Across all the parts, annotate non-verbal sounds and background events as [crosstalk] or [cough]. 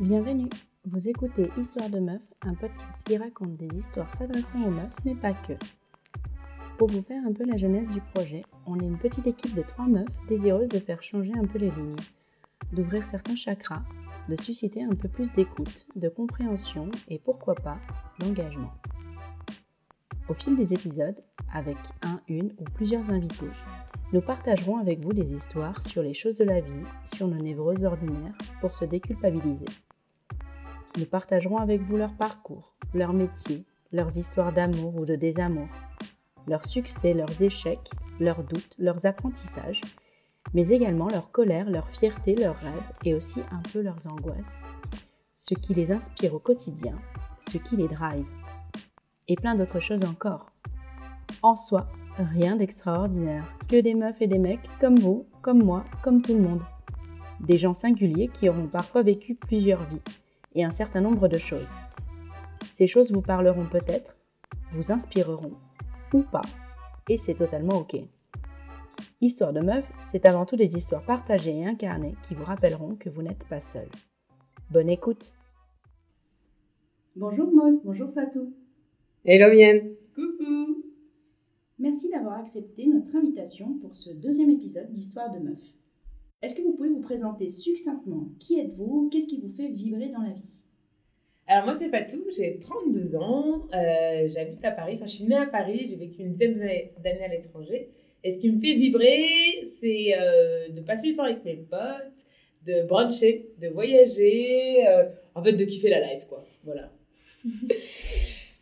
Bienvenue, vous écoutez Histoire de Meuf, un podcast qui raconte des histoires s'adressant aux meufs, mais pas que. Pour vous faire un peu la jeunesse du projet, on est une petite équipe de trois meufs désireuses de faire changer un peu les lignes, d'ouvrir certains chakras, de susciter un peu plus d'écoute, de compréhension et pourquoi pas d'engagement. Au fil des épisodes, avec un, une ou plusieurs invités, nous partagerons avec vous des histoires sur les choses de la vie, sur nos névroses ordinaires, pour se déculpabiliser. Nous partagerons avec vous leur parcours, leur métier, leurs histoires d'amour ou de désamour, leurs succès, leurs échecs, leurs doutes, leurs apprentissages, mais également leur colère, leur fierté, leurs rêves et aussi un peu leurs angoisses, ce qui les inspire au quotidien, ce qui les drive, et plein d'autres choses encore. En soi, rien d'extraordinaire, que des meufs et des mecs comme vous, comme moi, comme tout le monde. Des gens singuliers qui auront parfois vécu plusieurs vies et un certain nombre de choses. Ces choses vous parleront peut-être, vous inspireront ou pas, et c'est totalement ok. Histoire de meuf, c'est avant tout des histoires partagées et incarnées qui vous rappelleront que vous n'êtes pas seul. Bonne écoute Bonjour Maud, bonjour Fatou. Hello Mienne Coucou Merci d'avoir accepté notre invitation pour ce deuxième épisode d'Histoire de meuf. Est-ce que vous pouvez vous présenter succinctement? Qui êtes-vous? Qu'est-ce qui vous fait vibrer dans la vie? Alors moi c'est Fatou, j'ai 32 ans, euh, j'habite à Paris, enfin je suis née à Paris, j'ai vécu une dizaine d'années à l'étranger. Et ce qui me fait vibrer, c'est euh, de passer du temps avec mes potes, de bruncher, de voyager, euh, en fait de kiffer la life quoi. Voilà. [laughs]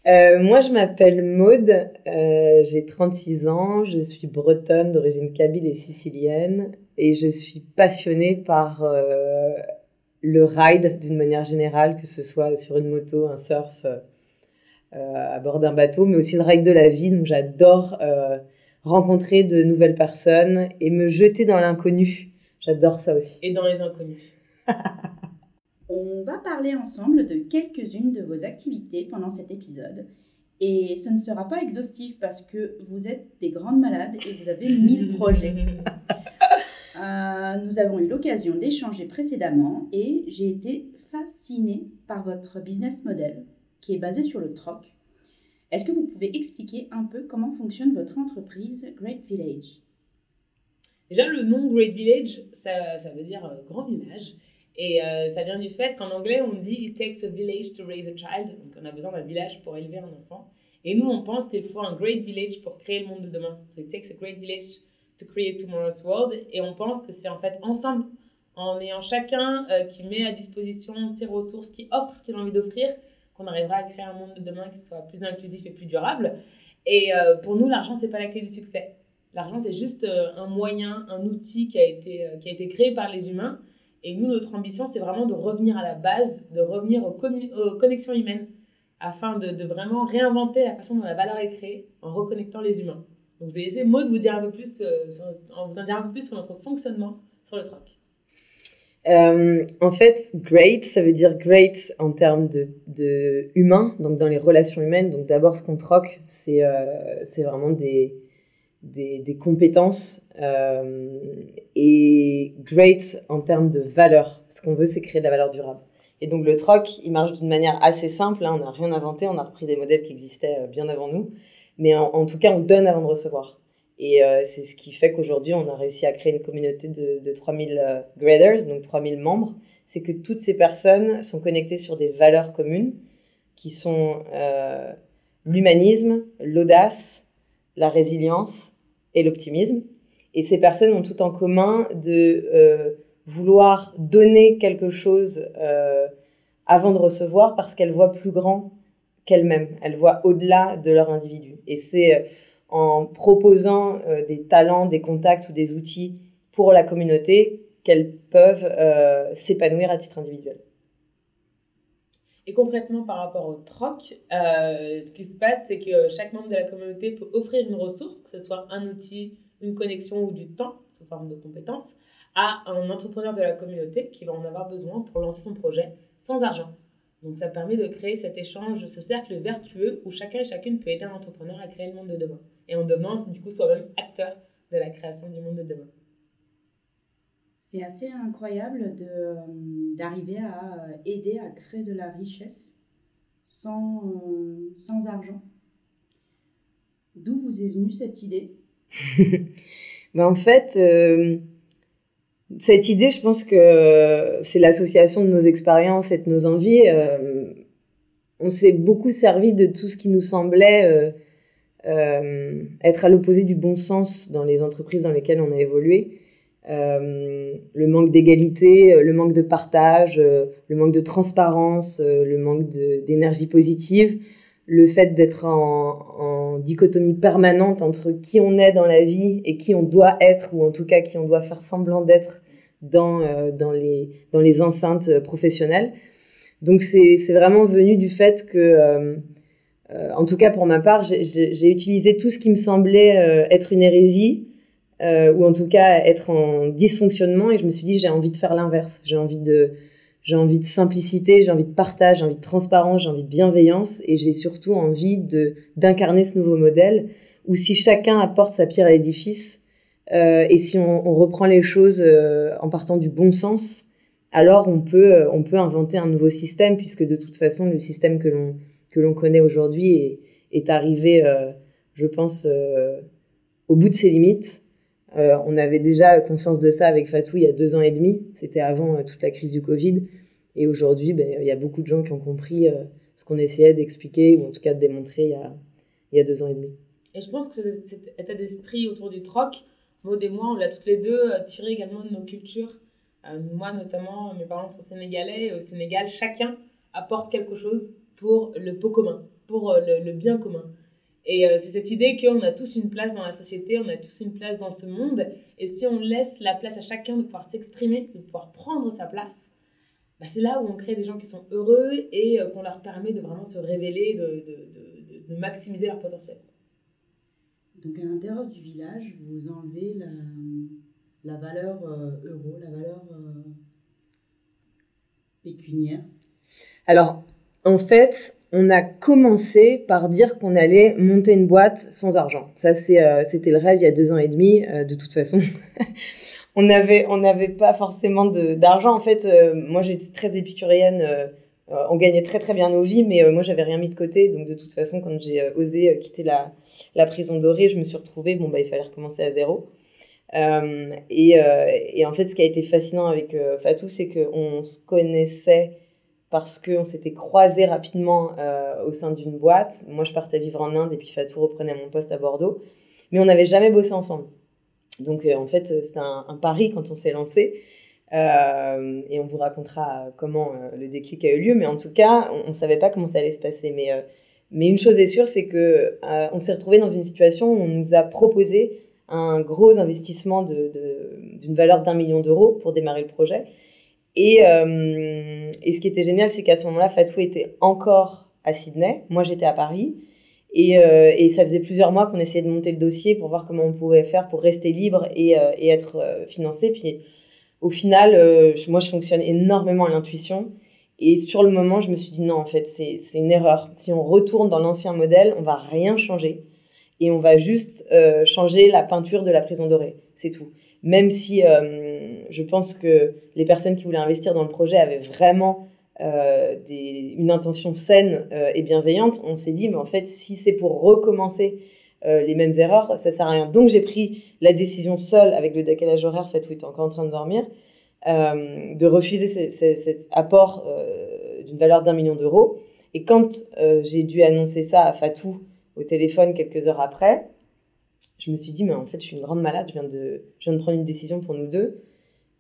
Euh, moi, je m'appelle Maude, euh, j'ai 36 ans, je suis bretonne d'origine kabyle et sicilienne et je suis passionnée par euh, le ride d'une manière générale, que ce soit sur une moto, un surf, à bord d'un bateau, mais aussi le ride de la vie. Donc j'adore rencontrer de nouvelles personnes et me jeter dans l'inconnu. J'adore ça aussi. Et dans les inconnus. [laughs] On va parler ensemble de quelques-unes de vos activités pendant cet épisode. Et ce ne sera pas exhaustif parce que vous êtes des grandes malades et vous avez mille [laughs] projets. Euh, nous avons eu l'occasion d'échanger précédemment et j'ai été fascinée par votre business model qui est basé sur le troc. Est-ce que vous pouvez expliquer un peu comment fonctionne votre entreprise Great Village? Déjà, le nom Great Village, ça, veut dire euh, grand village. Et euh, ça vient du fait qu'en anglais, on dit It takes a village to raise a child. Donc, on a besoin d'un village pour élever un enfant. Et nous, on pense qu'il faut un great village pour créer le monde de demain. So, it takes a great village to create tomorrow's world. Et on pense que c'est en fait ensemble, en ayant chacun euh, qui met à disposition ses ressources, qui offre ce qu'il a envie d'offrir, qu'on arrivera à créer un monde de demain qui soit plus inclusif et plus durable. Et euh, pour nous, l'argent, c'est pas la clé du succès. L'argent, c'est juste un moyen, un outil qui a été, qui a été créé par les humains et nous, notre ambition, c'est vraiment de revenir à la base, de revenir aux, connexions humaines, afin de, vraiment réinventer la façon dont la valeur est créée en reconnectant les humains. Donc, je vais laisser Maud vous dire un peu plus, euh, en vous en dire un peu plus sur notre fonctionnement sur le troc. Euh, en fait, great, ça veut dire great en termes de, de humain, donc dans les relations humaines. Donc d'abord, ce qu'on troque, c'est euh, vraiment des, des, compétences et great en termes de valeur. Ce qu'on veut, c'est créer de la valeur durable. Et donc le troc, il marche d'une manière assez simple. Hein. on n'a rien inventé, on a repris des modèles qui existaient bien avant nous. Mais en, tout cas, on donne avant de recevoir. Et euh, c'est ce qui fait qu'aujourd'hui, on a réussi à créer une communauté de, de 3000 graders, donc 3000 membres. C'est que toutes ces personnes sont connectées sur des valeurs communes qui sont l'humanisme, l'audace, la résilience et l'optimisme. Et ces personnes ont tout en commun de euh, vouloir donner quelque chose euh, avant de recevoir parce qu'elles voient plus grand qu'elles-mêmes. Elles voient au-delà de leur individu. Et c'est euh, en proposant des talents, des contacts ou des outils pour la communauté qu'elles peuvent s'épanouir à titre individuel. Et concrètement, par rapport au troc, euh, ce qui se passe, c'est que chaque membre de la communauté peut offrir une ressource, que ce soit un outil, une connexion ou du temps, sous forme de compétences, à un entrepreneur de la communauté qui va en avoir besoin pour lancer son projet sans argent. Donc ça permet de créer cet échange, ce cercle vertueux où chacun et chacune peut aider un entrepreneur à créer le monde de demain. Et en devenant du coup soi-même acteur de la création du monde de demain. C'est assez incroyable d'arriver à aider à créer de la richesse sans, sans argent. D'où vous est venue cette idée? [laughs] Ben En fait, euh, cette idée, je pense que c'est l'association de nos expériences et de nos envies. Euh, on s'est beaucoup servi de tout ce qui nous semblait euh, être à l'opposé du bon sens dans les entreprises dans lesquelles on a évolué. le manque d'égalité, le manque de partage, le manque de transparence, le manque d'énergie positive le fait d'être en, dichotomie permanente entre qui on est dans la vie et qui on doit être, ou en tout cas qui on doit faire semblant d'être dans, euh, dans, les, dans les enceintes professionnelles. Donc c'est vraiment venu du fait que, euh, euh, en tout cas pour ma part, j'ai utilisé tout ce qui me semblait être une hérésie, ou en tout cas être en dysfonctionnement, et je me suis dit j'ai envie de faire l'inverse, j'ai envie de j'ai envie de simplicité, j'ai envie de partage, j'ai envie de transparence, j'ai envie de bienveillance et j'ai surtout envie de d'incarner ce nouveau modèle où si chacun apporte sa pierre à l'édifice euh, et si on, reprend les choses euh, en partant du bon sens, alors on peut, euh, on peut inventer un nouveau système puisque de toute façon le système que l'on que l'on connaît aujourd'hui est, est, arrivé, je pense, au bout de ses limites. On avait déjà conscience de ça avec Fatou il y a deux ans et demi. C'était avant toute la crise du Covid. Et aujourd'hui, ben, il y a beaucoup de gens qui ont compris euh, ce qu'on essayait d'expliquer, ou en tout cas de démontrer il y a, il y a deux ans et demi. Et je pense que cet état d'esprit autour du troc, Maud et moi, on l'a toutes les deux euh, tiré également de nos cultures. Euh, moi, notamment, mes parents sont sénégalais. Et au Sénégal, chacun apporte quelque chose pour le pot commun, pour le, bien commun. Et c'est cette idée qu'on a tous une place dans la société, on a tous une place dans ce monde. Et si on laisse la place à chacun de pouvoir s'exprimer, de pouvoir prendre sa place, bah, c'est là où on crée des gens qui sont heureux et euh, qu'on leur permet de vraiment se révéler, de, de, de, maximiser leur potentiel. Donc à l'intérieur du village, vous enlevez la, la valeur euh, euro, la valeur euh, pécuniaire? Alors, en fait, on a commencé par dire qu'on allait monter une boîte sans argent. Ça, c'était le rêve il y a deux ans et demi, de toute façon. [laughs] on n'avait pas forcément d'argent. En fait, euh, moi j'étais très épicurienne. Euh, euh, on gagnait très très bien nos vies, mais moi j'avais rien mis de côté. Donc de toute façon, quand j'ai osé quitter la, la, prison dorée, je me suis retrouvée. Bon bah il fallait recommencer à zéro. Et, et, en fait, ce qui a été fascinant avec Fatou, c'est qu'on se connaissait parce qu'on s'était croisés rapidement au sein d'une boîte. Moi, je partais vivre en Inde et puis Fatou reprenait mon poste à Bordeaux. Mais on n'avait jamais bossé ensemble. Donc euh, en fait, c'était un, pari quand on s'est lancé. Euh, et on vous racontera comment euh, le déclic a eu lieu. Mais en tout cas, on ne savait pas comment ça allait se passer. Mais, mais une chose est sûre, c'est que on s'est retrouvé dans une situation où on nous a proposé un gros investissement d'une de, valeur d'un million d'euros pour démarrer le projet. Et, et ce qui était génial, c'est qu'à ce moment-là, Fatou était encore à Sydney. Moi, j'étais à Paris. Et, euh, et, ça faisait plusieurs mois qu'on essayait de monter le dossier pour voir comment on pouvait faire pour rester libre et, euh, et être euh, financé. Puis au final, moi, je fonctionne énormément à l'intuition. Et sur le moment, je me suis dit non, en fait, c'est une erreur. Si on retourne dans l'ancien modèle, on va rien changer. Et on va juste changer la peinture de la prison dorée. C'est tout. Même si je pense que les personnes qui voulaient investir dans le projet avaient vraiment euh, une intention saine euh, et bienveillante, on s'est dit, mais en fait, si c'est pour recommencer euh, les mêmes erreurs, ça sert à rien. Donc j'ai pris la décision seule, avec le décalage horaire, fait, où il était encore en train de dormir, de refuser cet apport d'une valeur d'un million d'euros. Et quand j'ai dû annoncer ça à Fatou au téléphone quelques heures après, je me suis dit, mais en fait, je suis une grande malade, je viens de prendre une décision pour nous deux.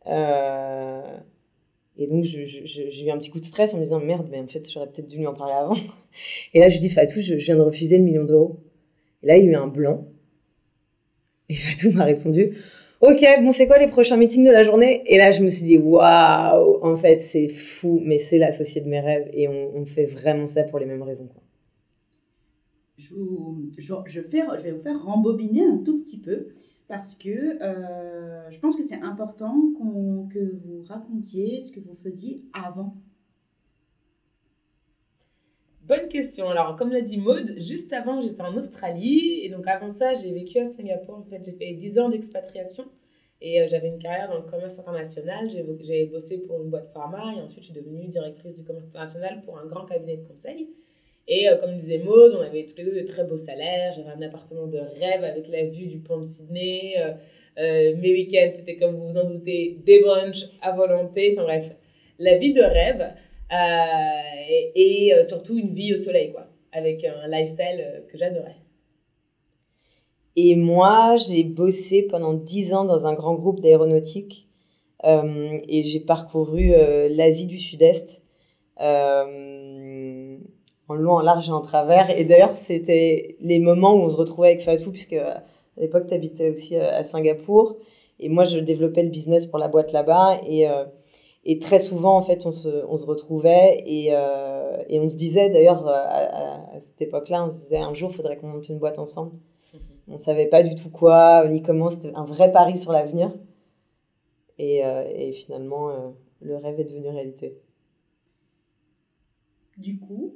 Euh, et donc, j'ai eu un petit coup de stress en me disant merde, mais en fait, j'aurais peut-être dû lui en parler avant. [laughs] Et là, je dis Fatou, je, viens de refuser le million d'euros. Et là, il y a eu un blanc. Et Fatou m'a répondu Ok, bon, c'est quoi les prochains meetings de la journée? Et là, je me suis dit Waouh, en fait, c'est fou, mais c'est l'associé de mes rêves et on, fait vraiment ça pour les mêmes raisons. Quoi. Je, je, je, je vais vous faire rembobiner un tout petit peu parce que euh, je pense que c'est important que vous racontiez ce que vous faisiez avant. Bonne question. Alors, comme l'a dit Maude, juste avant, j'étais en Australie. Et donc, avant ça, j'ai vécu à Singapour. En fait, j'ai fait 10 ans d'expatriation. Et j'avais une carrière dans le commerce international. J'ai bossé pour une boîte pharma et ensuite je suis devenue directrice du commerce international pour un grand cabinet de conseil. Et comme disait Maud, on avait tous les deux de très beaux salaires. J'avais un appartement de rêve avec la vue du pont de Sydney. mes week-ends, c'était comme vous vous en doutez, des brunchs à volonté. Enfin bref, la vie de rêve. et, surtout une vie au soleil, quoi avec un lifestyle euh, que j'adorais. Et moi, j'ai bossé pendant 10 ans dans un grand groupe d'aéronautique euh, et j'ai parcouru euh, l'Asie du Sud-Est en long, en large et en travers. Et d'ailleurs, c'était les moments où on se retrouvait avec Fatou, puisque à l'époque, tu habitais aussi à Singapour. Et moi, je développais le business pour la boîte là-bas. Et et très souvent, en fait, on se, on se retrouvait et, euh, et, on se disait, d'ailleurs, euh, à, cette époque-là, on se disait, un jour, il faudrait qu'on monte une boîte ensemble. [laughs] On ne savait pas du tout quoi, ni comment. C'était un vrai pari sur l'avenir. Et, euh, et, finalement, le rêve est devenu réalité. Du coup,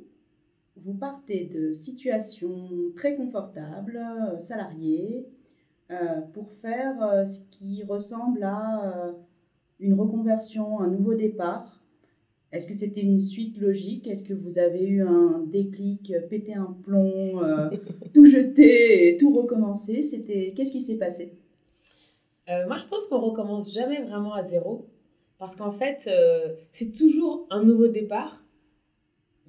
vous partez de situations très confortables, salariés, pour faire ce qui ressemble à une reconversion, un nouveau départ. Est-ce que c'était une suite logique? Est-ce que vous avez eu un déclic, péter un plomb, euh, [laughs] tout jeter et tout recommencer C'était Qu'est-ce qui s'est passé? Euh, Moi, je pense qu'on recommence jamais vraiment à zéro. Parce qu'en fait, euh, c'est toujours un nouveau départ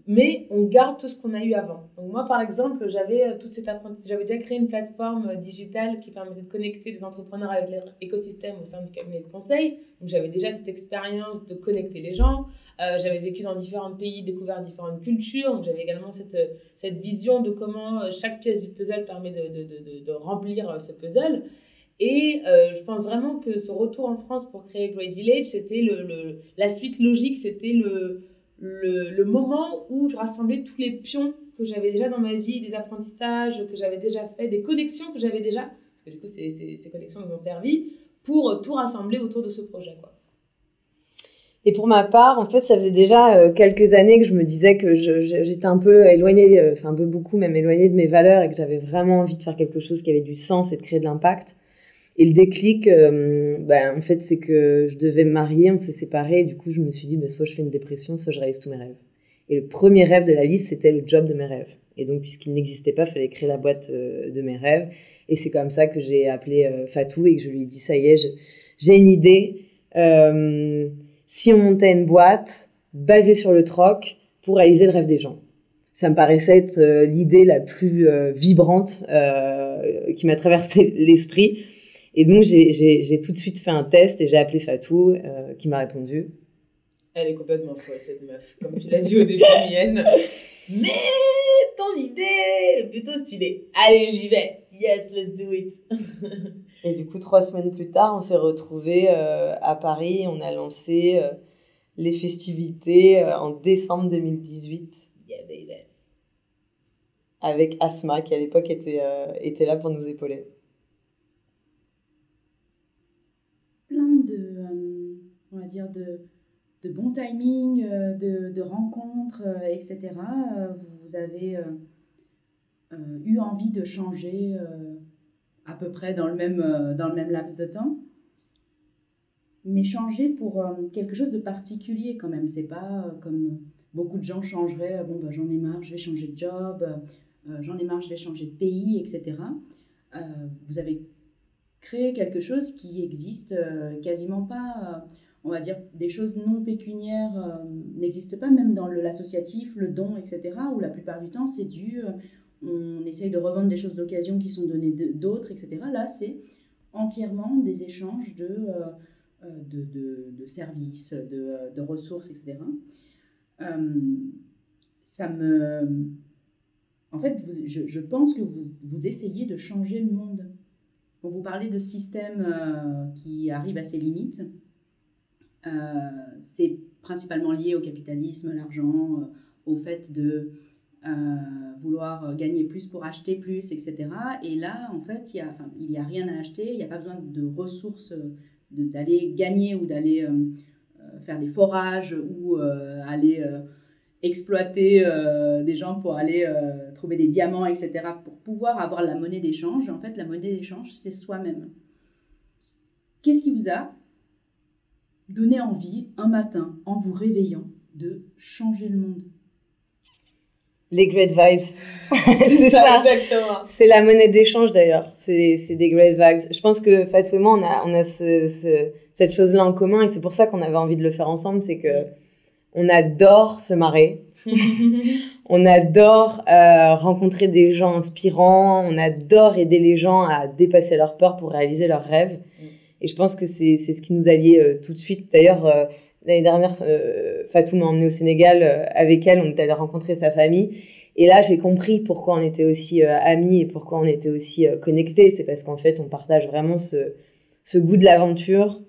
mais on garde tout ce qu'on a eu avant. Donc moi, par exemple, j'avais euh, toute cette j'avais déjà créé une plateforme euh, digitale qui permettait de connecter des entrepreneurs avec l'écosystème au sein du cabinet de conseil. Donc j'avais déjà cette expérience de connecter les gens. Euh, j'avais vécu dans différents pays, découvert différentes cultures. J'avais également cette, cette vision de comment chaque pièce du puzzle permet de, de, de, de remplir ce puzzle. Et je pense vraiment que ce retour en France pour créer Great Village, c'était le, le, la suite logique, c'était le le, moment où je rassemblais tous les pions que j'avais déjà dans ma vie, des apprentissages que j'avais déjà fait, des connexions que j'avais déjà, parce que du coup, ces, ces, connexions nous ont servi pour tout rassembler autour de ce projet. Quoi. Et pour ma part, en fait, ça faisait déjà euh, quelques années que je me disais que j'étais un peu éloignée, euh, enfin un peu beaucoup même éloignée de mes valeurs et que j'avais vraiment envie de faire quelque chose qui avait du sens et de créer de l'impact. Et le déclic, euh, ben, en fait, c'est que je devais me marier, on s'est séparés, et du coup, je me suis dit, ben, soit je fais une dépression, soit je réalise tous mes rêves. Et le premier rêve de la liste, c'était le job de mes rêves. Et donc, puisqu'il n'existait pas, il fallait créer la boîte euh, de mes rêves. Et c'est comme ça que j'ai appelé euh, Fatou et que je lui ai dit, ça y est, j'ai une idée. si on montait une boîte basée sur le troc pour réaliser le rêve des gens. Ça me paraissait être l'idée la plus vibrante qui m'a traversé [laughs] l'esprit. Et donc, j'ai tout de suite fait un test et j'ai appelé Fatou, euh, qui m'a répondu. Elle est complètement folle, cette meuf. Comme tu l'as dit au début, [laughs] mienne. Mais ton idée est plutôt stylée. Allez, j'y vais. Yes, let's do it. [laughs] et du coup, trois semaines plus tard, on s'est retrouvés euh, à Paris. On a lancé euh, les festivités en décembre 2018. Yeah, baby. Avec Asma, qui à l'époque était, était là pour nous épauler. De, de bon timing, euh, de, de rencontres, euh, etc., euh, vous avez eu envie de changer à peu près dans le même, dans le même laps de temps mais changer pour quelque chose de particulier quand même. C'est pas comme beaucoup de gens changeraient, bon, bah, j'en ai marre, je vais changer de job, j'en ai marre, je vais changer de pays, etc. vous avez créé quelque chose qui existe quasiment pas on va dire, des choses non pécuniaires euh, n'existent pas, même dans l'associatif, le don, etc., où la plupart du temps, c'est dû, euh, on essaye de revendre des choses d'occasion qui sont données d'autres, etc. Là, c'est entièrement des échanges de, euh, de, de, services, de, ressources, etc. ça me... En fait, je, je, pense que vous, vous essayez de changer le monde. Quand vous parlez de systèmes qui arrivent à ses limites, euh, c'est principalement lié au capitalisme, l'argent, euh, au fait de euh, vouloir gagner plus pour acheter plus, etc. Et là, en fait, il n'y a rien à acheter, il n'y a pas besoin de ressources, d'aller gagner ou d'aller faire des forages ou aller exploiter des gens pour aller trouver des diamants, etc., pour pouvoir avoir la monnaie d'échange. En fait, la monnaie d'échange, c'est soi-même. Qu'est-ce qui vous a donné envie, un matin, en vous réveillant, de changer le monde Les great vibes. [laughs] c'est ça. C'est la monnaie d'échange d'ailleurs. C'est des great vibes. Je pense que Fatou et moi, on a, on a ce, cette chose-là en commun et c'est pour ça qu'on avait envie de le faire ensemble. C'est que on adore se marrer. [laughs] on adore euh, rencontrer des gens inspirants. On adore aider les gens à dépasser leurs peurs pour réaliser leurs rêves. Mm. Et je pense que c'est ce qui nous a liés euh, tout de suite. D'ailleurs, euh, l'année dernière, Fatou m'a emmené au Sénégal avec elle. On est allé rencontrer sa famille. Et là, j'ai compris pourquoi on était aussi amis et pourquoi on était aussi connectés. C'est parce qu'en fait, on partage vraiment ce, ce goût de l'aventure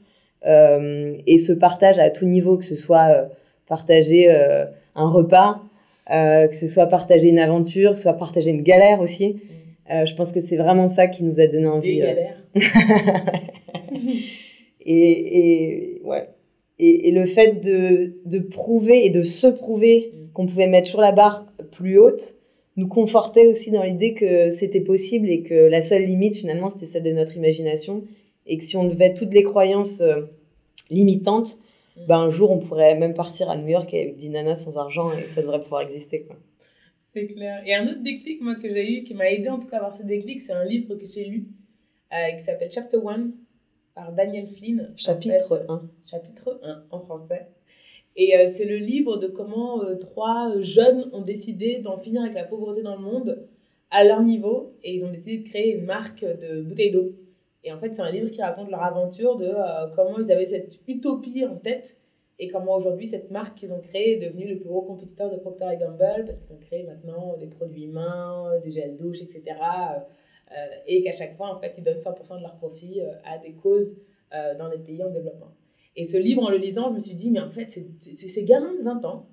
et ce partage à tout niveau, que ce soit partager un repas, euh, que ce soit partager une aventure, que ce soit partager une galère aussi. Mm. Euh, je pense que c'est vraiment ça qui nous a donné envie. Des euh. galères. [laughs] et, et, ouais. Et, et, le fait de, de, prouver et de se prouver mm. qu'on pouvait mettre sur la barre plus haute nous confortait aussi dans l'idée que c'était possible et que la seule limite finalement c'était celle de notre imagination et que si on levait toutes les croyances limitantes, Mm. ben, un jour, on pourrait même partir à New York avec des nanas sans argent et ça devrait pouvoir exister. Quoi. C'est clair. Et un autre déclic moi, que j'ai eu, qui m'a aidé en tout cas à avoir ce déclic, c'est un livre que j'ai lu euh, qui s'appelle Chapter 1 par Daniel Flynn. Chapitre 1. Chapitre 1 en français. Et euh, c'est le livre de comment euh, trois jeunes ont décidé d'en finir avec la pauvreté dans le monde à leur niveau et ils ont décidé de créer une marque de bouteilles d'eau et en fait, c'est un livre qui raconte leur aventure de euh, comment ils avaient cette utopie en tête et comment aujourd'hui cette marque qu'ils ont créée est devenue le plus gros compétiteur de Procter Gamble parce qu'ils ont créé maintenant des produits humains, des gels douche, etc. Euh, et qu'à chaque fois, en fait, ils donnent 100% de leur profit euh, à des causes dans les pays en développement. Et ce livre, en le lisant, je me suis dit, mais en fait, c'est ces gamins de 20 ans,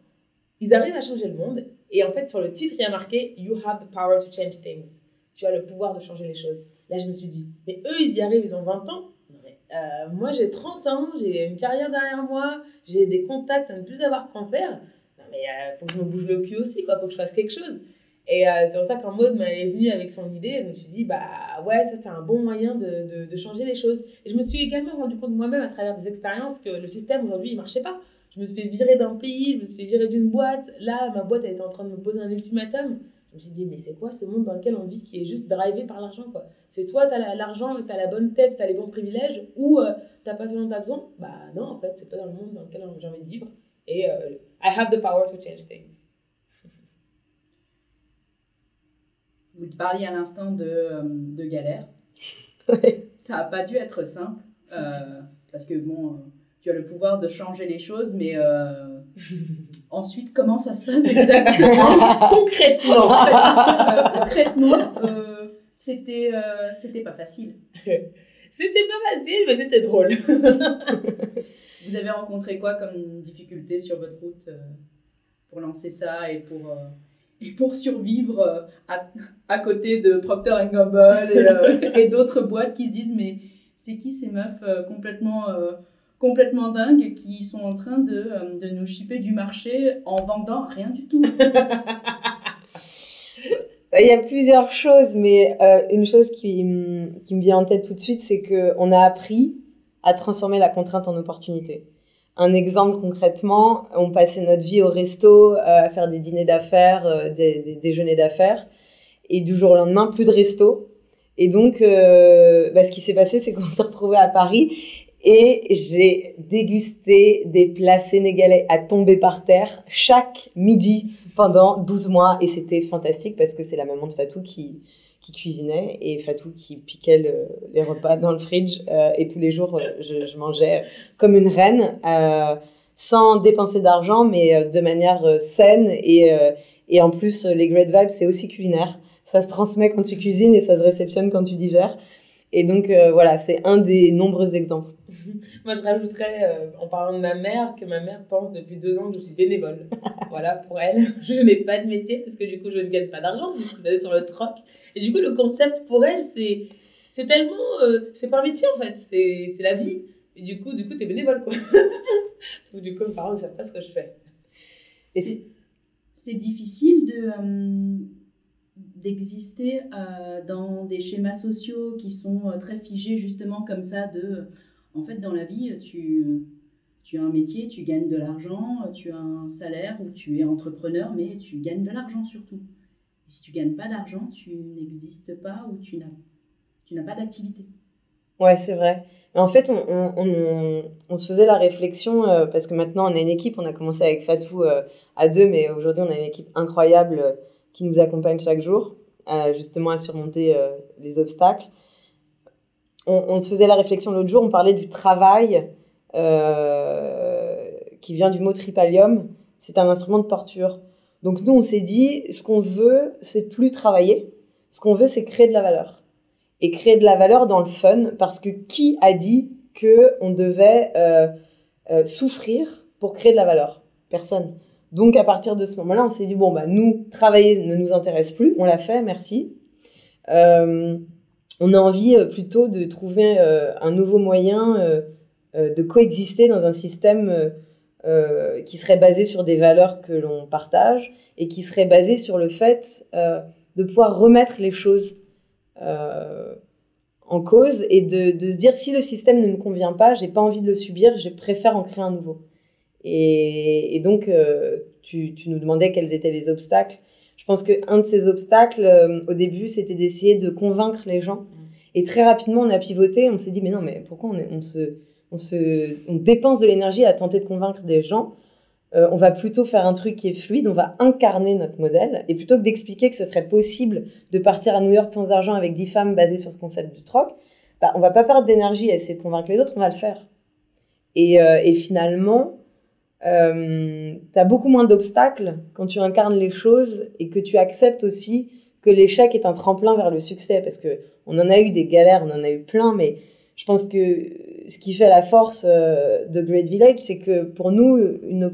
ils arrivent à changer le monde. Et en fait, sur le titre, il y a marqué You have the power to change things. Tu as le pouvoir de changer les choses. Là, je me suis dit, mais eux, ils y arrivent, ils ont 20 ans. Euh, moi, j'ai 30 ans, j'ai une carrière derrière moi, j'ai des contacts à ne plus savoir qu'en faire. Non, mais il euh, faut que je me bouge le cul aussi, quoi, faut que je fasse quelque chose. Et euh, c'est pour ça qu'en mode m'est venu avec son idée, je me suis dit, bah ouais, ça c'est un bon moyen de, de, de, changer les choses. Et je me suis également rendu compte moi-même à travers des expériences que le système aujourd'hui, il marchait pas. Je me suis fait virer d'un pays, je me suis fait virer d'une boîte. Là, ma boîte, elle était en train de me poser un ultimatum je me suis dit, mais c'est quoi ce monde dans lequel on vit qui est juste drivé par l'argent quoi? C'est soit tu as l'argent, tu as la bonne tête, tu as les bons privilèges, ou euh, tu pas ce dont tu as besoin. Bah non, en fait, c'est pas dans le monde dans lequel j'ai envie de vivre. Et euh, I have the power to change things. Vous parliez à l'instant de, euh, de galère. [laughs] Ça n'a pas dû être simple, parce que bon, tu as le pouvoir de changer les choses, mais [laughs] Ensuite, comment ça se passe exactement [laughs] Concrètement. Euh, concrètement, euh, c'était, euh, c'était pas facile. C'était pas facile, mais c'était drôle. Vous avez rencontré quoi comme difficulté sur votre route pour lancer ça et pour, et pour survivre à, à, côté de Procter Gamble et, et d'autres boîtes qui se disent mais c'est qui ces meufs complètement complètement dingues qui sont en train de, euh, de nous chipper du marché en vendant rien du tout? [laughs] Il y a plusieurs choses, mais euh, une chose qui, qui, me vient en tête tout de suite, c'est qu'on a appris à transformer la contrainte en opportunité. Un exemple concrètement, on passait notre vie au resto, euh, à faire des dîners d'affaires, des, des, déjeuners d'affaires, et du jour au lendemain, plus de resto. Et donc, bah, ce qui s'est passé, c'est [laughs] qu'on s'est retrouvé à Paris et j'ai dégusté des plats sénégalais à tomber par terre chaque midi pendant 12 mois et c'était fantastique parce que c'est la maman de Fatou qui, qui cuisinait et Fatou qui piquait les repas dans le fridge euh, et tous les jours euh, je, mangeais comme une reine euh, sans dépenser d'argent mais de manière saine et, et en plus les great vibes c'est aussi culinaire. Ça se transmet quand tu cuisines et ça se réceptionne quand tu digères et donc voilà c'est un des nombreux exemples [laughs] Moi, je rajouterais, euh, en parlant de ma mère, que ma mère pense depuis deux ans que je suis bénévole. [laughs] voilà, pour elle, [laughs] je n'ai pas de métier parce que du coup, je ne gagne pas d'argent, je suis basée sur le troc. Et du coup, le concept pour elle, c'est, c'est tellement. Euh, c'est pas un métier en fait, c'est, c'est la vie. Et du coup, du coup, t'es bénévole quoi. Donc, du coup, mes parents ne savent pas ce que je fais. Et c'est, c'est difficile de. Euh, d'exister dans des schémas sociaux qui sont très figés justement comme ça de en fait, dans la vie, tu, tu as un métier, tu gagnes de l'argent, tu as un salaire ou tu es entrepreneur, mais tu gagnes de l'argent surtout. Si tu gagnes pas d'argent, tu n'existes pas ou tu n'as, tu n'as pas d'activité. Ouais, c'est vrai. En fait, on, on, on, on, se faisait la réflexion, euh, parce que maintenant on a une équipe, on a commencé avec Fatou euh, à deux, mais aujourd'hui on a une équipe incroyable euh, qui nous accompagne chaque jour, justement à surmonter les obstacles. On, se faisait la réflexion l'autre jour, on parlait du travail qui vient du mot tripalium, c'est un instrument de torture. Donc nous, on s'est dit, ce qu'on veut, c'est plus travailler, ce qu'on veut, c'est créer de la valeur et créer de la valeur dans le fun parce que qui a dit que on devait euh, euh, souffrir pour créer de la valeur? Personne. Donc à partir de ce moment-là, on s'est dit bon bah nous travailler ne nous intéresse plus, on l'a fait, merci. Euh, on a envie plutôt de trouver un nouveau moyen de coexister dans un système qui serait basé sur des valeurs que l'on partage et qui serait basé sur le fait de pouvoir remettre les choses euh, en cause et de, de, se dire si le système ne me convient pas, j'ai pas envie de le subir, je préfère en créer un nouveau. Et, et donc, euh, tu, tu, nous demandais quels étaient les obstacles. Je pense qu'un de ces obstacles, euh, au début, c'était d'essayer de convaincre les gens. Et très rapidement, on a pivoté, on s'est dit, mais non, mais pourquoi on, on, se, on, se, on dépense de l'énergie à tenter de convaincre des gens? Euh, on va plutôt faire un truc qui est fluide, on va incarner notre modèle. Et plutôt que d'expliquer que ce serait possible de partir à New York sans argent avec 10 femmes basées sur ce concept du troc, bah, on va pas perdre d'énergie à essayer de convaincre les autres, on va le faire. Et, euh, finalement, euh, tu as beaucoup moins d'obstacles quand tu incarnes les choses et que tu acceptes aussi que l'échec est un tremplin vers le succès. Parce que on en a eu des galères, on en a eu plein, mais je pense que ce qui fait la force de Great Village, c'est que pour nous, une,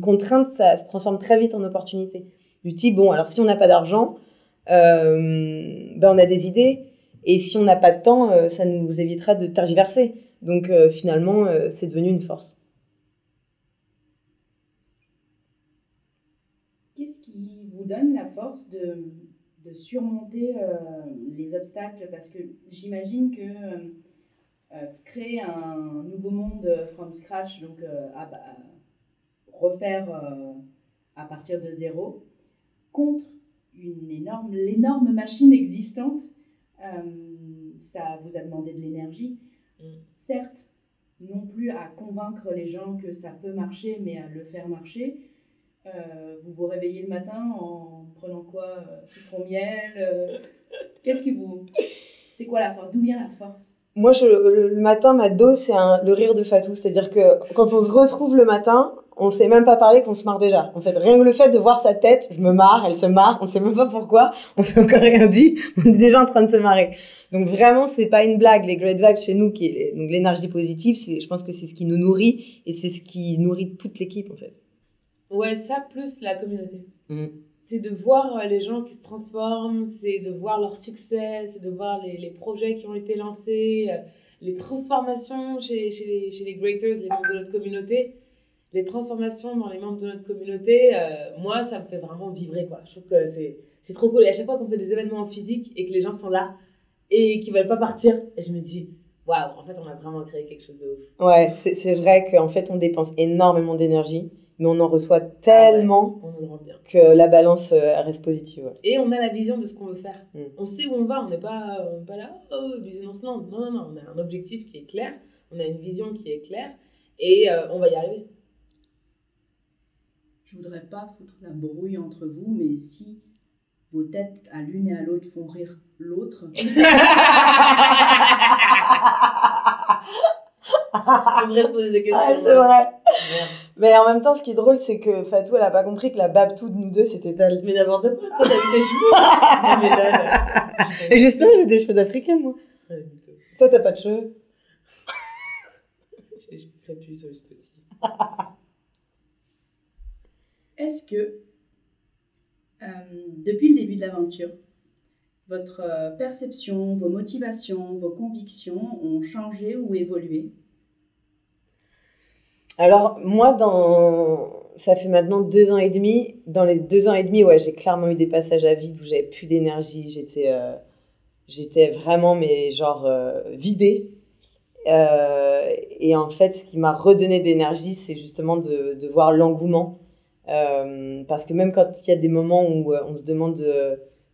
contrainte, ça se transforme très vite en opportunité. Du type, bon, alors si on n'a pas d'argent, euh, ben on a des idées, et si on n'a pas de temps, euh, ça nous évitera de tergiverser. Donc euh, finalement, c'est devenu une force. Qu'est-ce qui vous donne la force de, de surmonter les obstacles Parce que j'imagine que créer un nouveau monde from scratch, donc à, refaire euh, à partir de zéro contre une énorme, l'énorme machine existante. Euh, ça vous a demandé de l'énergie. Mm. Certes, non plus à convaincre les gens que ça peut marcher, mais à le faire marcher. Euh, vous vous réveillez le matin en prenant quoi Citron miel Qu'est-ce qui vous. C'est quoi la force D'où vient la force? Moi, le matin, ma dose, c'est le rire de Fatou. C'est-à-dire que quand on se retrouve le matin, on sait même pas parler qu'on se marre déjà. En fait, rien que le fait de voir sa tête, je me marre, elle se marre, on sait même pas pourquoi, on s'est encore rien dit, [laughs] on est déjà en train de se marrer. Donc vraiment, c'est pas une blague. Les great vibes chez nous, qui est donc l'énergie positive, je pense que c'est ce qui nous nourrit et c'est ce qui nourrit toute l'équipe en fait. Ouais, ça plus la communauté. Mmh. C'est de voir euh, les gens qui se transforment, c'est de voir leur succès, c'est de voir les, les, projets qui ont été lancés, euh, les transformations chez, chez, les, chez les greaters, les membres de notre communauté les transformations dans les membres de notre communauté, euh, moi, ça me fait vraiment vibrer, quoi. Je trouve que c'est, trop cool. Et à chaque fois qu'on fait des événements en physique et que les gens sont là et qu'ils veulent pas partir, je me dis, waouh, en fait, on a vraiment créé quelque chose de ouf. Ouais, c'est vrai qu'en fait, on dépense énormément d'énergie, mais on en reçoit tellement ah que la balance euh, reste positive. Et on a la vision de ce qu'on veut faire. Mm. On sait où on va, on n'est pas, pas là, oh, business land. Non, non, non, on a un objectif qui est clair, on a une vision qui est claire et euh, on va y arriver je voudrais pas foutre la brouille entre vous, mais si vos têtes à l'une et à l'autre font rire l'autre. [laughs] [laughs] On devrait se poser des questions. Ah, c'est vrai. Mais en même temps, ce qui est drôle, c'est que Fatou, elle a pas compris que la Babtou de nous deux, c'était elle. Mais n'importe quoi, toi, t'as eu des cheveux. mais Et justement, j'ai des cheveux d'africaine, moi. toi, t'as pas de cheveux. [laughs] j'ai des cheveux crépus, sur juste petits. [laughs] Est-ce que, euh, depuis le début de l'aventure, votre euh, perception, vos motivations, vos convictions ont changé ou évolué? Alors, moi, dans... ça fait maintenant deux ans et demi. Dans les deux ans et demi, ouais, j'ai clairement eu des passages à vide où j'avais plus d'énergie. J'étais, euh, j'étais vraiment, mais genre, vidée. et, en fait, ce qui m'a redonné d'énergie, c'est justement de, de voir l'engouement. Euh, parce que même quand il y a des moments où on se demande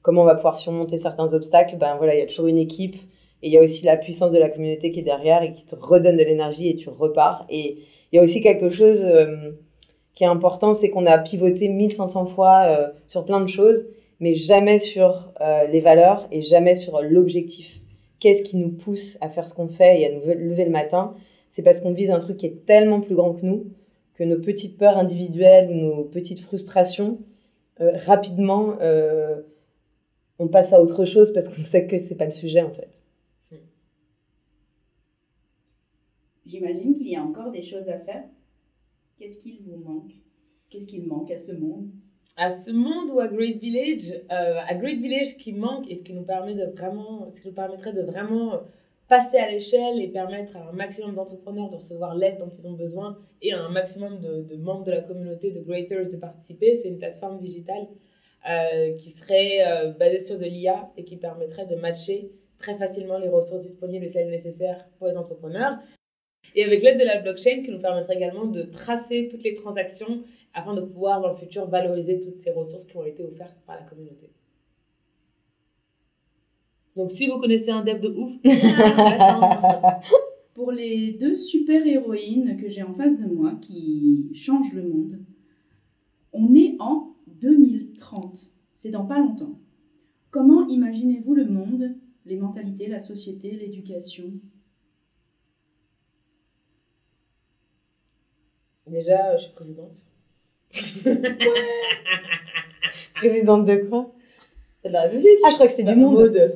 comment on va pouvoir surmonter certains obstacles, ben voilà, il y a toujours une équipe et il y a aussi la puissance de la communauté qui est derrière et qui te redonne de l'énergie et tu repars. Et il y a aussi quelque chose qui est important, c'est qu'on a pivoté 1500 fois sur plein de choses, mais jamais sur les valeurs et jamais sur l'objectif qu'est-ce qui nous pousse à faire ce qu'on fait et à nous lever le matin, c'est parce qu'on vise un truc qui est tellement plus grand que nous, que nos petites peurs individuelles ou nos petites frustrations, euh, rapidement, euh, on passe à autre chose parce qu'on sait que c'est pas le sujet en fait. J'imagine qu'il y a encore des choses à faire. Qu'est-ce qu'il vous manque? Qu'est-ce qu'il manque à ce monde? À ce monde ou à Great Village, euh, à Great Village qui manque et ce qui de vraiment, ce qui nous permettrait de vraiment passer à l'échelle et permettre à un maximum d'entrepreneurs de recevoir l'aide dont ils ont besoin et à un maximum de, membres de la communauté de Greaters de participer, c'est une plateforme digitale euh, qui serait euh, basée sur de l'IA et qui permettrait de matcher très facilement les ressources disponibles et celles nécessaires pour les entrepreneurs. Et avec l'aide de la blockchain qui nous permettrait également de tracer toutes les transactions afin de pouvoir dans le futur valoriser toutes ces ressources qui ont été offertes par la communauté. Donc si vous connaissez un dev de ouf, [laughs] pour les deux super-héroïnes que j'ai en face de moi qui changent le monde, on est en 2030. C'est dans pas longtemps. Comment imaginez-vous le monde, les mentalités, la société, l'éducation? Déjà, je suis présidente. [laughs] Présidente de quoi? De la République. Ah, je crois que c'était du monde.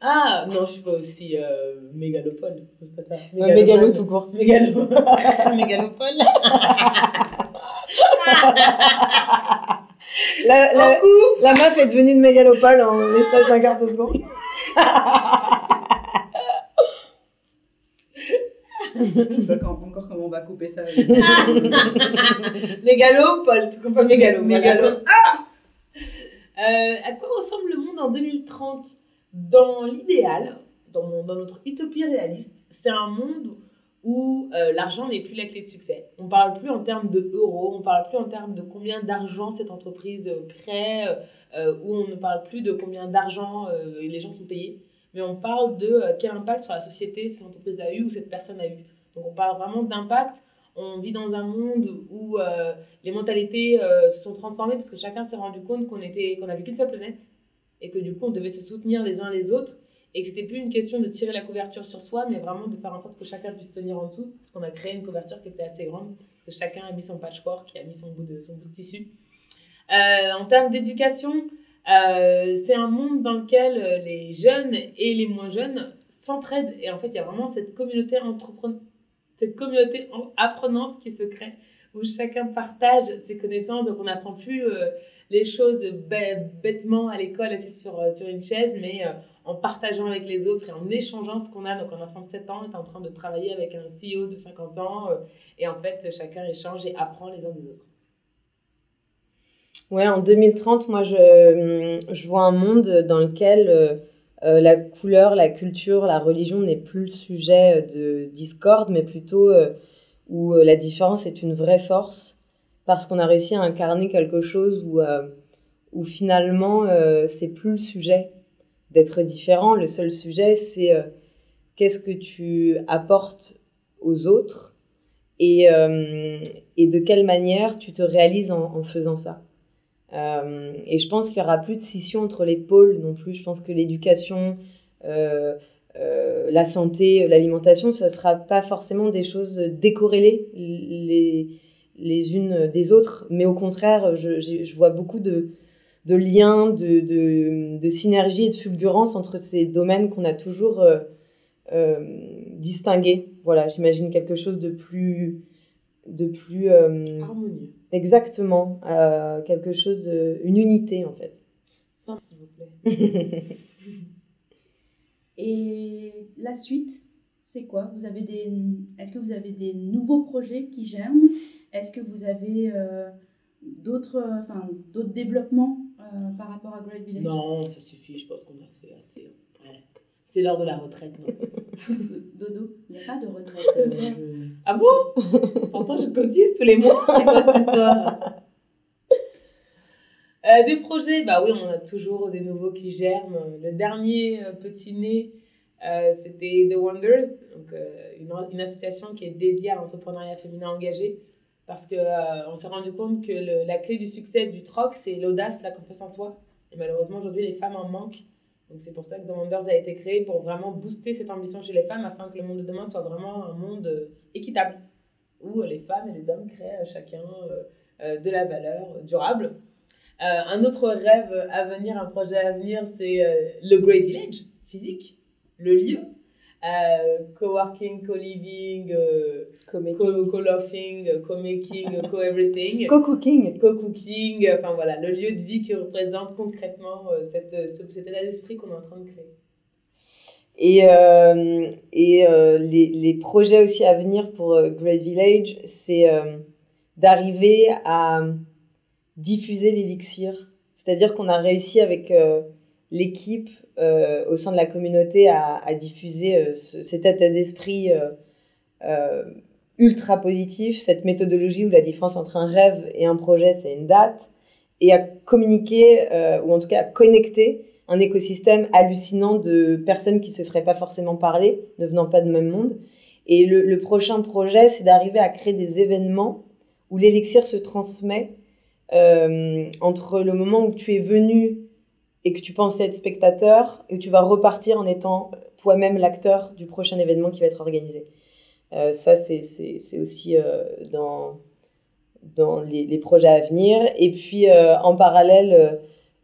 Ah, non, je suis pas aussi euh, mégalopole. C'est pas ça. mégalo tout court. Mégalo. [laughs] mégalopole. la, la, la, meuf est devenue une mégalopole en l'espace d'un quart de seconde. [laughs] je sais pas encore comment on va couper ça. [laughs] mégalo, Paul, tu comprends mégalo. Mégalo. Ah euh, à quoi ressemble le monde en 2030 Dans l'idéal, dans, dans, notre utopie réaliste, c'est un monde où euh, l'argent n'est plus la clé de succès. On ne parle plus en termes de euros, on ne parle plus en termes de combien d'argent cette entreprise crée, euh, où on ne parle plus de combien d'argent les gens sont payés mais on parle de euh, quel impact sur la société cette entreprise a eu ou cette personne a eu. Donc on parle vraiment d'impact. On vit dans un monde où euh, les mentalités euh, se sont transformées parce que chacun s'est rendu compte qu'on était qu'on n'avait qu'une seule planète et que du coup on devait se soutenir les uns les autres et que c'était plus une question de tirer la couverture sur soi mais vraiment de faire en sorte que chacun puisse tenir en dessous parce qu'on a créé une couverture qui était assez grande parce que chacun a mis son patchwork qui a mis son bout de son bout de tissu. en termes d'éducation, euh, c'est un monde dans lequel euh, les jeunes et les moins jeunes s'entraident. Et en fait, il y a vraiment cette communauté, cette communauté apprenante qui se crée, où chacun partage ses connaissances. Donc, on n'apprend plus euh, les choses bêtement à l'école, assis sur, sur une chaise, mais en partageant avec les autres et en échangeant ce qu'on a. Donc, un enfant de 7 ans est en train de travailler avec un CEO de 50 ans. et en fait, chacun échange et apprend les uns des autres. Ouais, en 2030, moi, je, je vois un monde dans lequel euh, euh, la couleur, la culture, la religion n'est plus le sujet de discorde, mais plutôt euh, où la différence est une vraie force, parce qu'on a réussi à incarner quelque chose où, où finalement, c'est plus le sujet d'être différent. Le seul sujet, c'est qu'est-ce que tu apportes aux autres et, et de quelle manière tu te réalises en faisant ça. Euh, et je pense qu'il n'y aura plus de scission entre les pôles non plus. Je pense que l'éducation, euh, euh, la santé, l'alimentation, ça ne sera pas forcément des choses décorrélées les, les unes des autres. Mais au contraire, je, je vois beaucoup de, de liens, de, de, de, synergie et de fulgurance entre ces domaines qu'on a toujours distingués. Voilà, j'imagine quelque chose de plus de plus harmonieux Exactement, euh, quelque chose, de, une unité en fait. Simple, s'il vous plaît. [laughs] Et la suite, c'est quoi? Vous avez des, est-ce que vous avez des nouveaux projets qui germent? Est-ce que vous avez euh, d'autres, enfin, d'autres développements euh, par rapport à Great Village? Non, ça suffit. Je pense qu'on a fait assez. C'est l'heure de la retraite, non? [laughs] [laughs] Dodo, il n'y a pas de retraite. [laughs] euh, je- Ah bon? Pourtant, je cotise tous les mois. [laughs] C'est quoi cette histoire? Euh, Des projets, bah oui, on a toujours des nouveaux qui germent. Le dernier euh, petit né, euh, c'était The Wonders, donc, une, une association qui est dédiée à l'entrepreneuriat féminin engagé. Parce qu'on on s'est rendu compte que le- la clé du succès du troc, c'est l'audace, la confiance en soi. Et malheureusement, aujourd'hui, les femmes en manquent. Donc c'est pour ça que The Wonders a été créé, pour vraiment booster cette ambition chez les femmes, afin que le monde de demain soit vraiment un monde euh, équitable où les femmes et les hommes créent chacun euh, euh, de la valeur durable. Euh, un autre rêve à venir, un projet à venir, c'est euh, le Great Village, physique, le lieu. Euh, co-working, co-living, euh, co- co-laughing, euh, co-making, euh, [laughs] co-everything, Co-cooking. co-cooking, enfin voilà, le lieu de vie qui représente concrètement euh, cette, ce- cet état d'esprit qu'on est en train de créer. Et, euh, et euh, les, les projets aussi à venir pour euh, Great Village, c'est euh, d'arriver à diffuser l'élixir. C'est-à-dire qu'on a réussi avec euh, l'équipe euh, au sein de la communauté à, diffuser euh, ce- cet état d'esprit euh, ultra positif, cette méthodologie où la différence entre un rêve et un projet, c'est une date, et à communiquer, ou en tout cas à connecter un écosystème hallucinant de personnes qui ne se seraient pas forcément parlé, ne venant pas de même monde. Et le, prochain projet, c'est d'arriver à créer des événements où l'élixir se transmet entre le moment où tu es venu et que tu pensais être spectateur et où tu vas repartir en étant toi-même l'acteur du prochain événement qui va être organisé. Euh, ça, c'est- aussi euh, dans, les, projets à venir. Et puis, euh, en parallèle,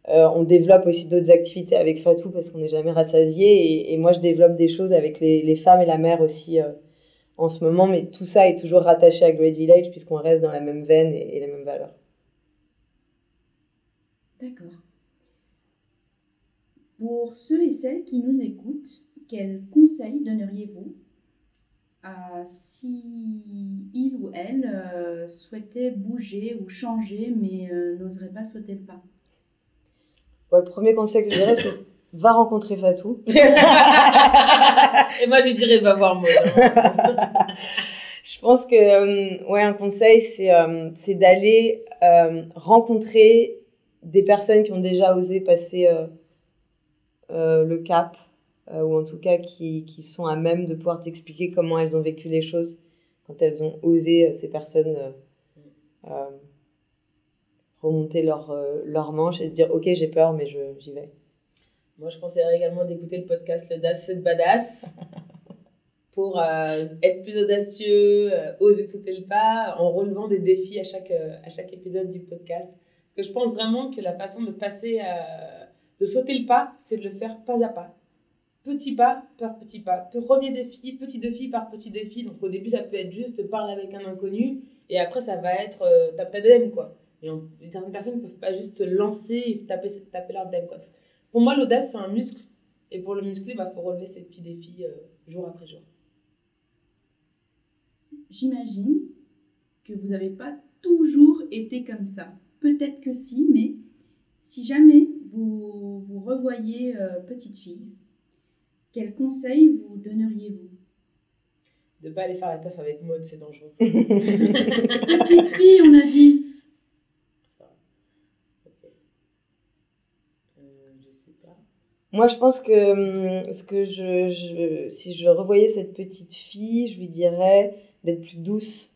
on développe aussi d'autres activités avec Fatou parce qu'on n'est jamais rassasié. Et, moi, je développe des choses avec les, femmes et la mère aussi en ce moment. Mais tout ça est toujours rattaché à Great Village puisqu'on reste dans la même veine et les mêmes valeurs. D'accord. Pour ceux et celles qui nous écoutent, quels conseils donneriez-vous à si il ou elle euh, souhaitait bouger ou changer mais euh, n'oserait pas sauter le pas? Bon, le premier conseil que je dirais, c'est [laughs] va rencontrer Fatou. [laughs] Et moi, je lui dirais, va voir moi. [laughs] Je pense que euh, ouais, un conseil, c'est euh, c'est d'aller euh, rencontrer des personnes qui ont déjà osé passer le cap, euh, ou en tout cas qui, qui sont à même de pouvoir t'expliquer comment elles ont vécu les choses quand elles ont osé, euh, ces personnes, euh, euh, remonter leur, euh, leur manche et se dire Ok, j'ai peur, mais j'y vais. Moi, je conseillerais également d'écouter le podcast Le Das c'est Badass [laughs] pour euh, être plus audacieux, euh, oser sauter le pas en relevant des défis à chaque, euh, à chaque épisode du podcast. Parce que je pense vraiment que la façon de passer, à- de sauter le pas, c'est de le faire pas à pas. Petit pas par petit pas. Premier défi, petit défi par petit défi. Donc au début, ça peut être juste parler avec un inconnu et après, ça va être euh, tape ta DM, quoi. Et certaines personnes ne peuvent pas juste se lancer et taper, taper leur DM, quoi. Pour moi, l'audace, c'est un muscle. Et pour le muscler, il faut relever ces petits défis euh, jour après jour. J'imagine que vous n'avez pas toujours été comme ça. Peut-être que si, mais si jamais vous vous revoyez euh, petite fille, quels conseils vous donneriez-vous? De pas aller faire la teuf avec Maud, c'est dangereux. [laughs] Petite fille, on a dit. Euh, je sais pas. Moi, je pense que hum, ce que je, je- si je revoyais cette petite fille, je lui dirais d'être plus douce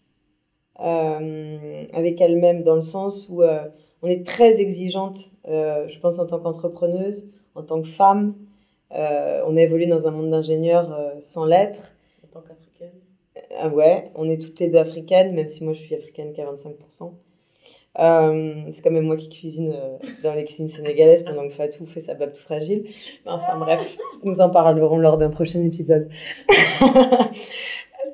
euh, avec elle-même, dans le sens où euh, on est très exigeante, euh, je pense, en tant qu'entrepreneuse, en tant que femme. Euh, on a évolué dans un monde d'ingénieurs euh, sans lettres. En tant qu'africaine. Ah ouais, on est toutes les deux africaines, même si moi je suis africaine qu'à 25%. Euh, c'est quand même moi qui cuisine dans les cuisines sénégalaises pendant que Fatou fait sa bab tout fragile. Enfin bref, nous en parlerons lors d'un prochain épisode. [laughs]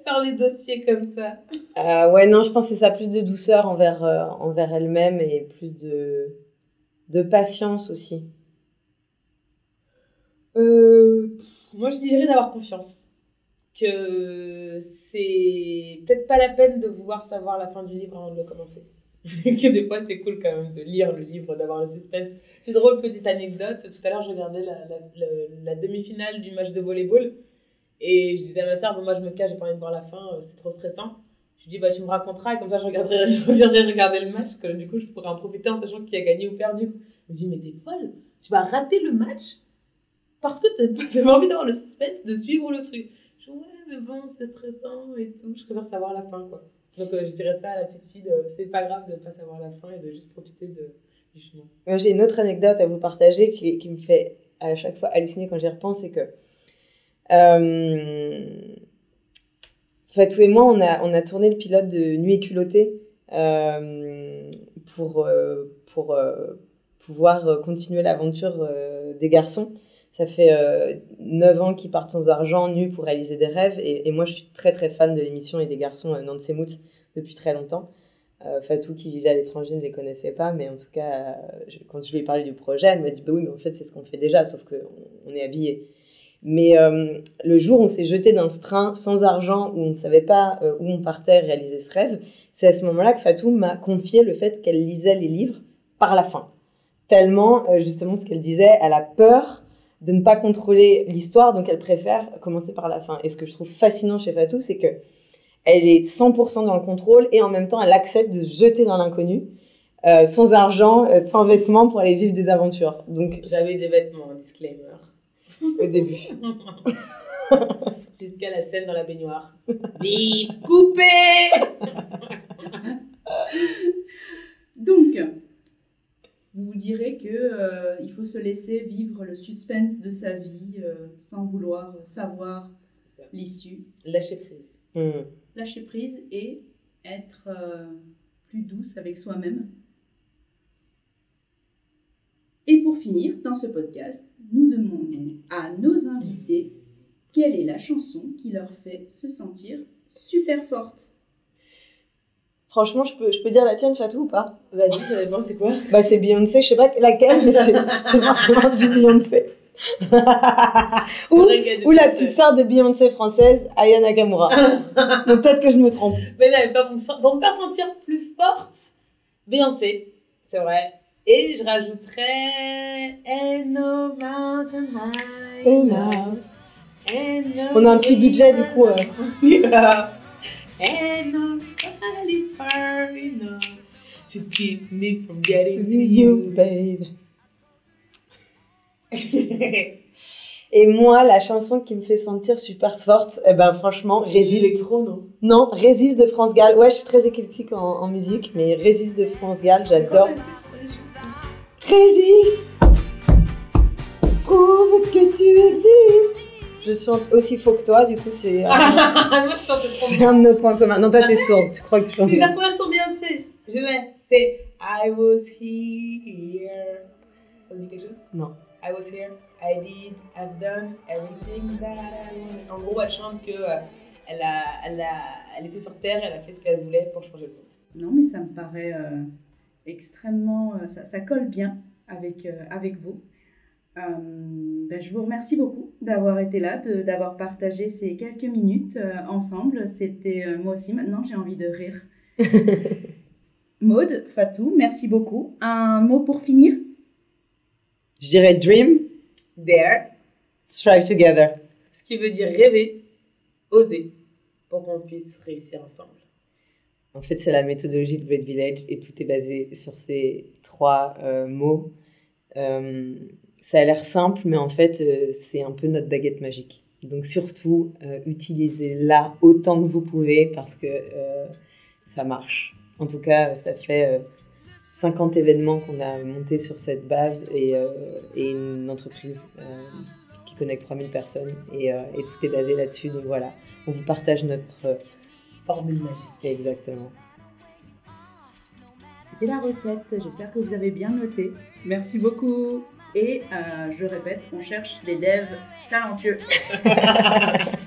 Sort les dossiers comme ça. Euh, ouais, non, je pense que c'est ça, plus de douceur envers, euh, envers elle-même et plus de, de patience aussi. Euh, moi, je dirais d'avoir confiance. Que c'est peut-être pas la peine de vouloir savoir la fin du livre avant de le commencer. [laughs] que des fois, c'est cool quand même de lire le livre, d'avoir le suspense. C'est drôle, petite anecdote. Tout à l'heure, je regardais la, la- la- la demi-finale du match de volleyball. Et je disais à ma soeur, bon, moi je me cache, j'ai pas envie de voir la fin, euh, c'est trop stressant. Je dis, bah tu me raconteras et comme ça je, regarderai, [laughs] je reviendrai regarder le match, que du coup je pourrais en profiter en sachant qui a gagné ou perdu. Je me dis, mais t'es folle, tu vas rater le match parce que t'as pas [laughs] envie d'avoir le suspense de suivre le truc. Je dis, ouais, mais bon, c'est stressant et tout, je préfère savoir la fin quoi. Donc euh, je dirais ça à la petite fille, c'est pas grave de pas savoir la fin et de juste profiter du chemin. J'ai une autre anecdote à vous partager qui, qui me fait à chaque fois halluciner quand j'y repense, c'est que Fatou et moi, on a, on a tourné le pilote de Nuit culottée euh, pour, euh, pour euh, pouvoir continuer l'aventure des garçons. Ça fait euh, 9 ans qu'ils partent sans argent, nus pour réaliser des rêves. Et, moi, je suis très très fan de l'émission et des garçons euh, Nantes Mout depuis très longtemps. Euh, Fatou, qui vivait à l'étranger, ne les connaissait pas. Mais en tout cas, quand je lui ai parlé du projet, elle m'a dit Bah oui, mais en fait, c'est ce qu'on fait déjà, sauf qu'on on est habillés. Mais euh, le jour où on s'est jeté d'un train sans argent, où on ne savait pas euh, où on partait réaliser ce rêve, c'est à ce moment-là que Fatou m'a confié le fait qu'elle lisait les livres par la fin. Tellement, euh, justement, ce qu'elle disait, elle a peur de ne pas contrôler l'histoire, donc elle préfère commencer par la fin. Et ce que je trouve fascinant chez Fatou, c'est que elle est 100% dans le contrôle et en même temps, elle accepte de se jeter dans l'inconnu, sans argent, sans vêtements pour aller vivre des aventures. Donc, j'avais des vêtements, disclaimer. [laughs] Au début. [laughs] Jusqu'à la scène dans la baignoire. Vite, coupé [laughs] Donc, vous vous direz que euh, il faut se laisser vivre le suspense de sa vie euh, sans vouloir savoir l'issue. Lâcher prise. Mmh. Lâcher prise et être euh, plus douce avec soi-même. Et pour finir, dans ce podcast, nous demandons à nos invités quelle est la chanson qui leur fait se sentir super forte. Franchement, je peux, je peux dire la tienne, Chatou, ou pas? Vas-y, ça dépend, c'est quoi? Bah, c'est Beyoncé, je sais pas laquelle, mais c'est [laughs] forcément du Beyoncé. [laughs] ou, ou la petite sœur de Beyoncé française, Aya Nakamura. [laughs] Donc peut-être que je me trompe. Mais non, pas pour, me faire sentir plus forte, Beyoncé, c'est vrai. Et je rajouterais no mountain high enough. On a un petit budget du coup. Euh. Ain't nobody far enough to keep me from getting to you, babe. [laughs] Et moi, la chanson qui me fait sentir super forte, eh ben franchement, Résiste. Électro, non? Non, Résiste de France Gall. Ouais, je suis très éclectique en, en musique, mais Résiste de France Gall, j'adore. Résiste Prouve que tu existes Je chante aussi faux que toi, du coup, c'est. Euh, c'est un de nos points communs. Non, toi, t'es sourde, tu crois que tu chantes Si, fois, je chante bien, tu sais. Je l'ai. C'est I was here. Ça vous dit quelque chose? Non. I was here, I did, I've done everything that I wanted. En gros, elle chante que euh, elle, a, elle, a, elle était sur Terre, elle a fait ce qu'elle voulait pour changer le monde. Non, mais ça me paraît euh, extrêmement. Euh, ça, ça, colle bien avec, euh, avec vous. Euh, ben, je vous remercie beaucoup d'avoir été là, d'avoir partagé ces quelques minutes ensemble. C'était moi aussi, maintenant j'ai envie de rire. [laughs] Maude, Fatou, merci beaucoup. Un mot pour finir? Je dirais dream, dare, strive together. Ce qui veut dire rêver, oser, pour qu'on puisse réussir ensemble. En fait, c'est la méthodologie de Great Village et tout est basé sur ces trois euh, mots. Euh, ça a l'air simple, mais en fait, euh, c'est un peu notre baguette magique. Donc surtout, utilisez-la autant que vous pouvez parce que ça marche. En tout cas, ça fait 50 événements qu'on a montés sur cette base et, une entreprise qui connecte 3000 personnes et, tout est basé là-dessus. Donc voilà, on vous partage notre formule magique. Exactement. C'était la recette, j'espère que vous avez bien noté. Merci beaucoup. Et je répète, on cherche des devs talentueux. [laughs]